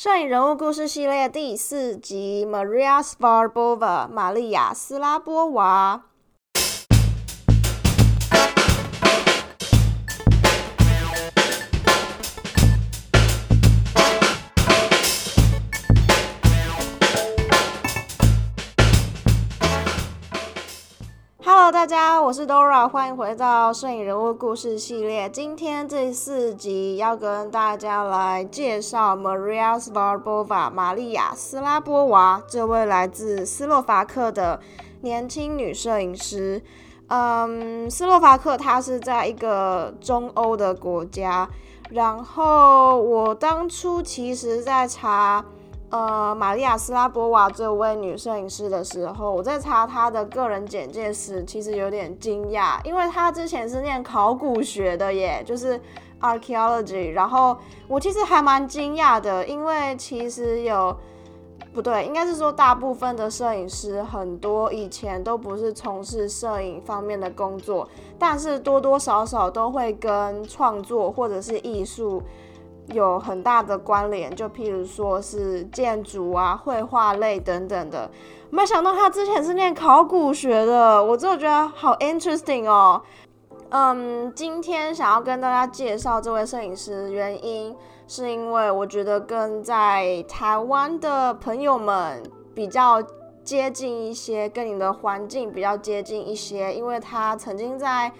摄影人物故事系列第四集：Maria Svarbova（ 玛丽亚·斯拉波娃）。大家，我是 Dora，欢迎回到摄影人物故事系列。今天这四集要跟大家来介绍 Maria Svarbova 玛丽亚·斯拉波娃这位来自斯洛伐克的年轻女摄影师。嗯，斯洛伐克它是在一个中欧的国家。然后我当初其实在查。呃，玛利亚·斯拉波娃这位女摄影师的时候，我在查她的个人简介时，其实有点惊讶，因为她之前是念考古学的耶，就是 archaeology。然后我其实还蛮惊讶的，因为其实有不对，应该是说大部分的摄影师很多以前都不是从事摄影方面的工作，但是多多少少都会跟创作或者是艺术。有很大的关联，就譬如说是建筑啊、绘画类等等的。没想到他之前是念考古学的，我真的觉得好 interesting 哦。嗯，今天想要跟大家介绍这位摄影师，原因是因为我觉得跟在台湾的朋友们比较接近一些，跟你的环境比较接近一些，因为他曾经在。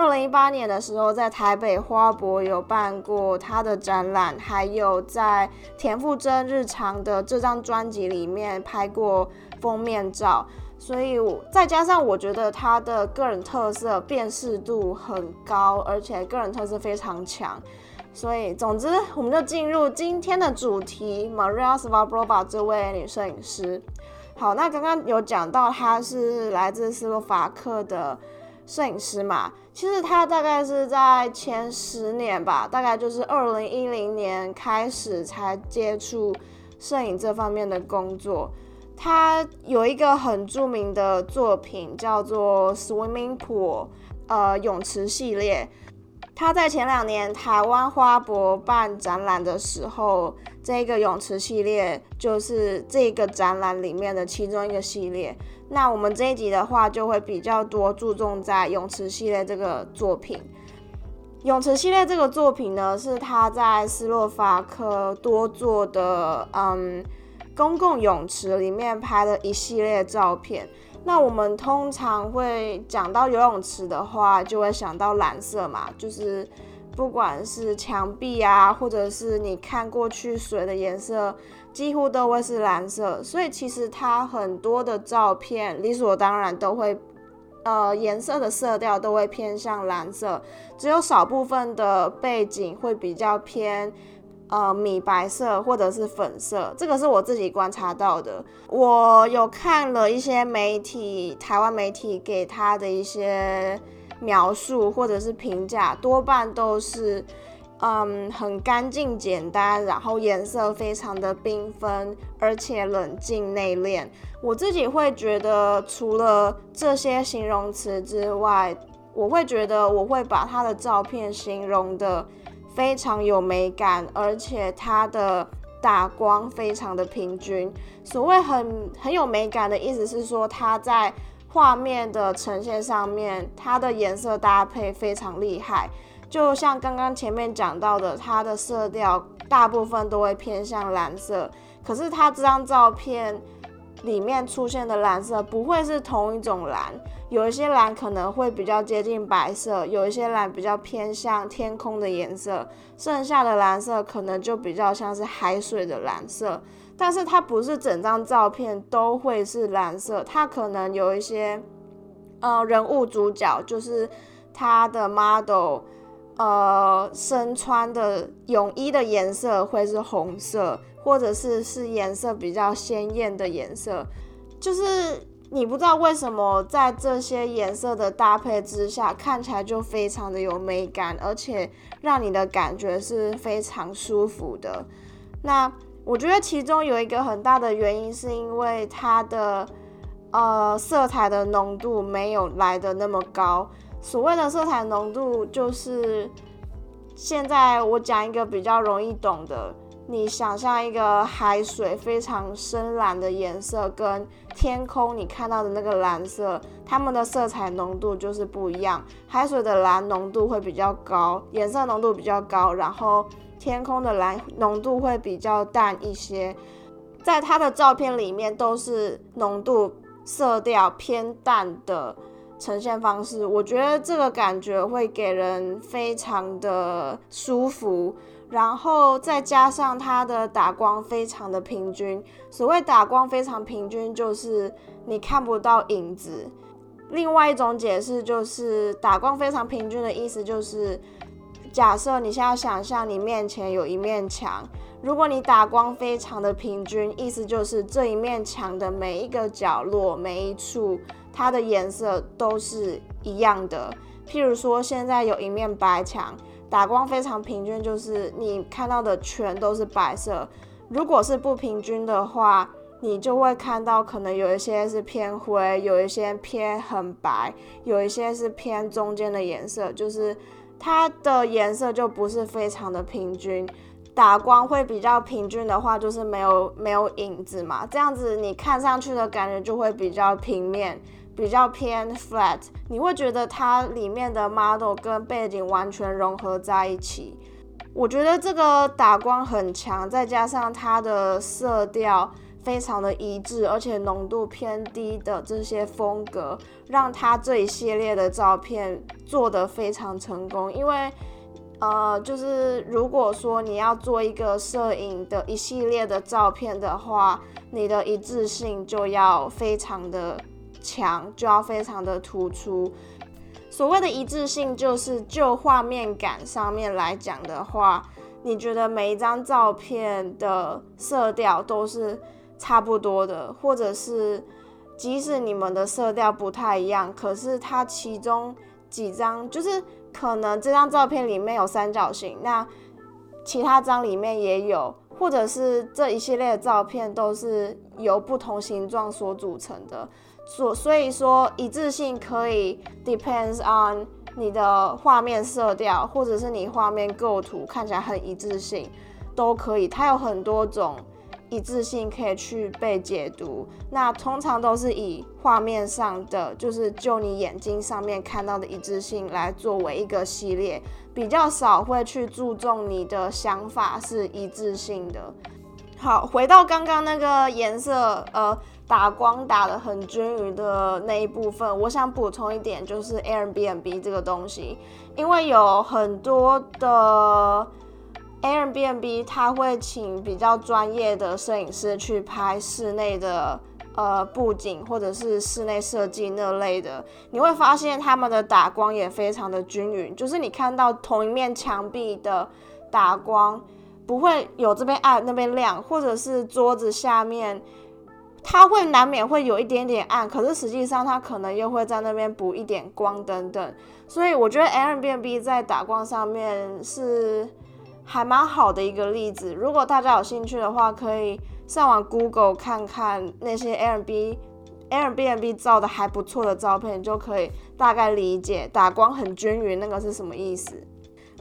二零一八年的时候，在台北花博有办过他的展览，还有在田馥甄日常的这张专辑里面拍过封面照，所以再加上我觉得他的个人特色辨识度很高，而且个人特色非常强，所以总之我们就进入今天的主题，Maria Svarbova 这位女摄影师。好，那刚刚有讲到她是来自斯洛伐克的。摄影师嘛，其实他大概是在前十年吧，大概就是二零一零年开始才接触摄影这方面的工作。他有一个很著名的作品叫做 Swimming Pool，呃，泳池系列。他在前两年台湾花博办展览的时候，这个泳池系列就是这个展览里面的其中一个系列。那我们这一集的话，就会比较多注重在泳池系列这个作品。泳池系列这个作品呢，是他在斯洛伐克多座的嗯公共泳池里面拍的一系列照片。那我们通常会讲到游泳池的话，就会想到蓝色嘛，就是不管是墙壁啊，或者是你看过去水的颜色，几乎都会是蓝色。所以其实它很多的照片理所当然都会，呃，颜色的色调都会偏向蓝色，只有少部分的背景会比较偏。呃，米白色或者是粉色，这个是我自己观察到的。我有看了一些媒体，台湾媒体给他的一些描述或者是评价，多半都是嗯很干净简单，然后颜色非常的缤纷，而且冷静内敛。我自己会觉得，除了这些形容词之外，我会觉得我会把他的照片形容的。非常有美感，而且它的打光非常的平均。所谓很很有美感的意思是说，它在画面的呈现上面，它的颜色搭配非常厉害。就像刚刚前面讲到的，它的色调大部分都会偏向蓝色，可是它这张照片。里面出现的蓝色不会是同一种蓝，有一些蓝可能会比较接近白色，有一些蓝比较偏向天空的颜色，剩下的蓝色可能就比较像是海水的蓝色。但是它不是整张照片都会是蓝色，它可能有一些呃人物主角，就是他的 model，呃身穿的泳衣的颜色会是红色。或者是是颜色比较鲜艳的颜色，就是你不知道为什么在这些颜色的搭配之下，看起来就非常的有美感，而且让你的感觉是非常舒服的。那我觉得其中有一个很大的原因，是因为它的呃色彩的浓度没有来的那么高。所谓的色彩浓度，就是现在我讲一个比较容易懂的。你想象一个海水非常深蓝的颜色，跟天空你看到的那个蓝色，它们的色彩浓度就是不一样。海水的蓝浓度会比较高，颜色浓度比较高，然后天空的蓝浓度会比较淡一些。在它的照片里面都是浓度色调偏淡的呈现方式，我觉得这个感觉会给人非常的舒服。然后再加上它的打光非常的平均，所谓打光非常平均，就是你看不到影子。另外一种解释就是打光非常平均的意思就是，假设你现在想象你面前有一面墙，如果你打光非常的平均，意思就是这一面墙的每一个角落、每一处，它的颜色都是一样的。譬如说现在有一面白墙。打光非常平均，就是你看到的全都是白色。如果是不平均的话，你就会看到可能有一些是偏灰，有一些偏很白，有一些是偏中间的颜色，就是它的颜色就不是非常的平均。打光会比较平均的话，就是没有没有影子嘛，这样子你看上去的感觉就会比较平面。比较偏 flat，你会觉得它里面的 model 跟背景完全融合在一起。我觉得这个打光很强，再加上它的色调非常的一致，而且浓度偏低的这些风格，让它这一系列的照片做得非常成功。因为，呃，就是如果说你要做一个摄影的一系列的照片的话，你的一致性就要非常的。强就要非常的突出。所谓的一致性，就是就画面感上面来讲的话，你觉得每一张照片的色调都是差不多的，或者是即使你们的色调不太一样，可是它其中几张就是可能这张照片里面有三角形，那其他张里面也有，或者是这一系列的照片都是由不同形状所组成的。所所以说一致性可以 depends on 你的画面色调，或者是你画面构图看起来很一致性，都可以。它有很多种一致性可以去被解读。那通常都是以画面上的，就是就你眼睛上面看到的一致性来作为一个系列，比较少会去注重你的想法是一致性的。好，回到刚刚那个颜色，呃。打光打的很均匀的那一部分，我想补充一点，就是 Airbnb 这个东西，因为有很多的 Airbnb，他会请比较专业的摄影师去拍室内的呃布景或者是室内设计那类的，你会发现他们的打光也非常的均匀，就是你看到同一面墙壁的打光不会有这边暗那边亮，或者是桌子下面。它会难免会有一点点暗，可是实际上它可能又会在那边补一点光等等，所以我觉得 Airbnb 在打光上面是还蛮好的一个例子。如果大家有兴趣的话，可以上网 Google 看看那些 Airbnb Airbnb 照的还不错的照片，就可以大概理解打光很均匀那个是什么意思。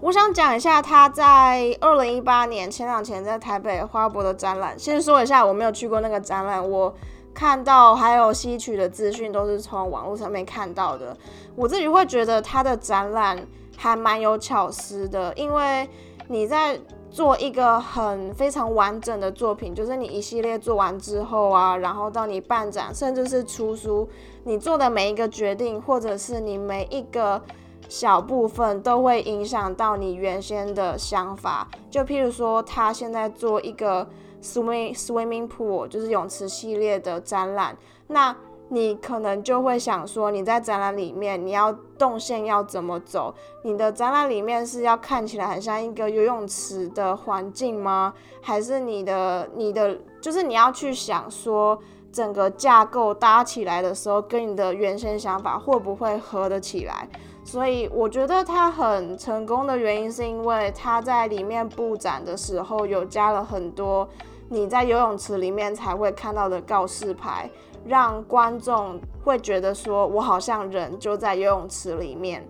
我想讲一下他在二零一八年前两前在台北花博的展览。先说一下，我没有去过那个展览，我看到还有吸取的资讯都是从网络上面看到的。我自己会觉得他的展览还蛮有巧思的，因为你在做一个很非常完整的作品，就是你一系列做完之后啊，然后到你办展，甚至是出书，你做的每一个决定，或者是你每一个。小部分都会影响到你原先的想法，就譬如说，他现在做一个 swimming swimming pool，就是泳池系列的展览，那你可能就会想说，你在展览里面你要动线要怎么走？你的展览里面是要看起来很像一个游泳池的环境吗？还是你的你的就是你要去想说，整个架构搭起来的时候，跟你的原先想法会不会合得起来？所以我觉得他很成功的原因，是因为他在里面布展的时候有加了很多你在游泳池里面才会看到的告示牌，让观众会觉得说我好像人就在游泳池里面。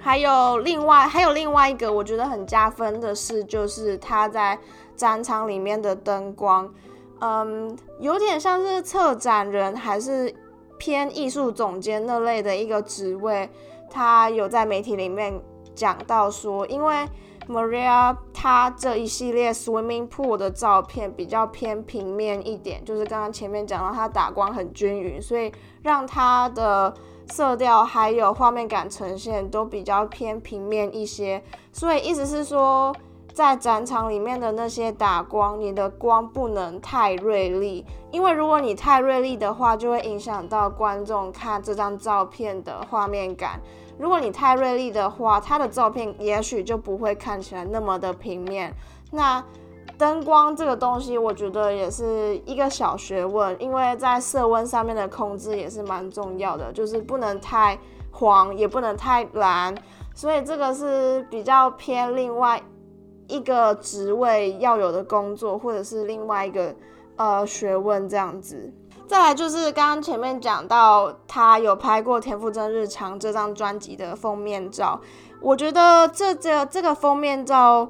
还有另外还有另外一个我觉得很加分的是，就是他在展场里面的灯光，嗯，有点像是策展人还是偏艺术总监那类的一个职位。他有在媒体里面讲到说，因为 Maria 她这一系列 swimming pool 的照片比较偏平面一点，就是刚刚前面讲到它打光很均匀，所以让它的色调还有画面感呈现都比较偏平面一些。所以意思是说，在展场里面的那些打光，你的光不能太锐利，因为如果你太锐利的话，就会影响到观众看这张照片的画面感。如果你太锐利的话，它的照片也许就不会看起来那么的平面。那灯光这个东西，我觉得也是一个小学问，因为在色温上面的控制也是蛮重要的，就是不能太黄，也不能太蓝。所以这个是比较偏另外一个职位要有的工作，或者是另外一个呃学问这样子。再来就是刚刚前面讲到，他有拍过田馥甄日常这张专辑的封面照，我觉得这这这个封面照，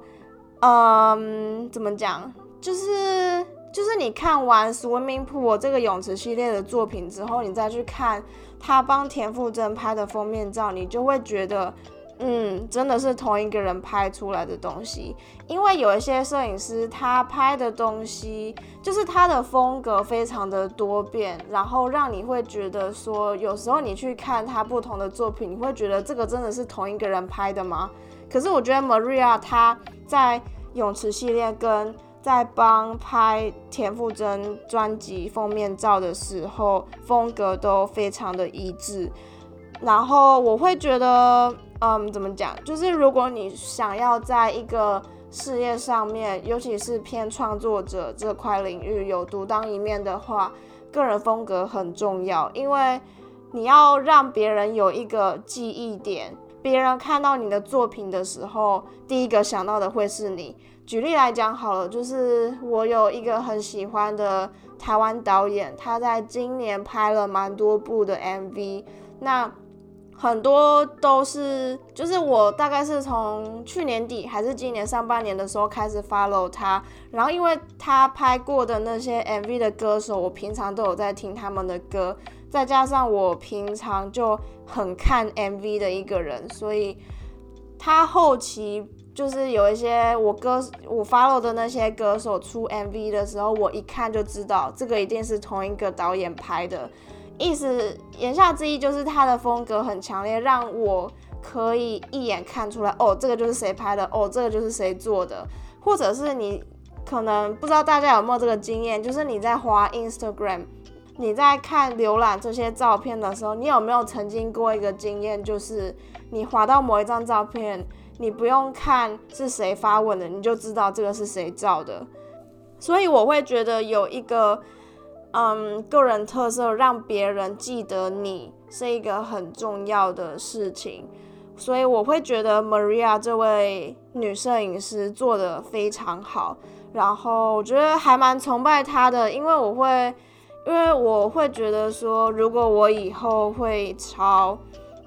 嗯，怎么讲，就是就是你看完 Swimming Pool 这个泳池系列的作品之后，你再去看他帮田馥甄拍的封面照，你就会觉得。嗯，真的是同一个人拍出来的东西，因为有一些摄影师他拍的东西，就是他的风格非常的多变，然后让你会觉得说，有时候你去看他不同的作品，你会觉得这个真的是同一个人拍的吗？可是我觉得 Maria 他在泳池系列跟在帮拍田馥甄专辑封面照的时候，风格都非常的一致，然后我会觉得。嗯，怎么讲？就是如果你想要在一个事业上面，尤其是偏创作者这块领域有独当一面的话，个人风格很重要，因为你要让别人有一个记忆点，别人看到你的作品的时候，第一个想到的会是你。举例来讲好了，就是我有一个很喜欢的台湾导演，他在今年拍了蛮多部的 MV，那。很多都是，就是我大概是从去年底还是今年上半年的时候开始 follow 他，然后因为他拍过的那些 MV 的歌手，我平常都有在听他们的歌，再加上我平常就很看 MV 的一个人，所以他后期就是有一些我歌我 follow 的那些歌手出 MV 的时候，我一看就知道这个一定是同一个导演拍的。意思言下之意就是他的风格很强烈，让我可以一眼看出来，哦，这个就是谁拍的，哦，这个就是谁做的，或者是你可能不知道大家有没有这个经验，就是你在滑 Instagram，你在看浏览这些照片的时候，你有没有曾经过一个经验，就是你滑到某一张照片，你不用看是谁发文的，你就知道这个是谁照的，所以我会觉得有一个。嗯，个人特色让别人记得你是一个很重要的事情，所以我会觉得 Maria 这位女摄影师做的非常好，然后我觉得还蛮崇拜她的，因为我会，因为我会觉得说，如果我以后会朝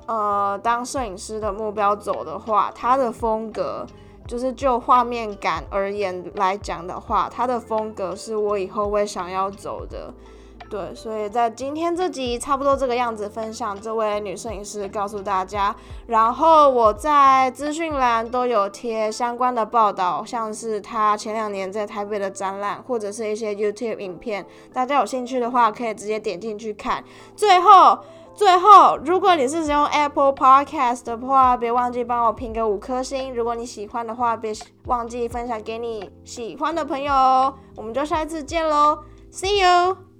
呃当摄影师的目标走的话，她的风格。就是就画面感而言来讲的话，它的风格是我以后会想要走的，对，所以在今天这集差不多这个样子分享这位女摄影师告诉大家，然后我在资讯栏都有贴相关的报道，像是她前两年在台北的展览，或者是一些 YouTube 影片，大家有兴趣的话可以直接点进去看。最后。最后，如果你是使用 Apple Podcast 的话，别忘记帮我评个五颗星。如果你喜欢的话，别忘记分享给你喜欢的朋友哦。我们就下一次见喽，See you。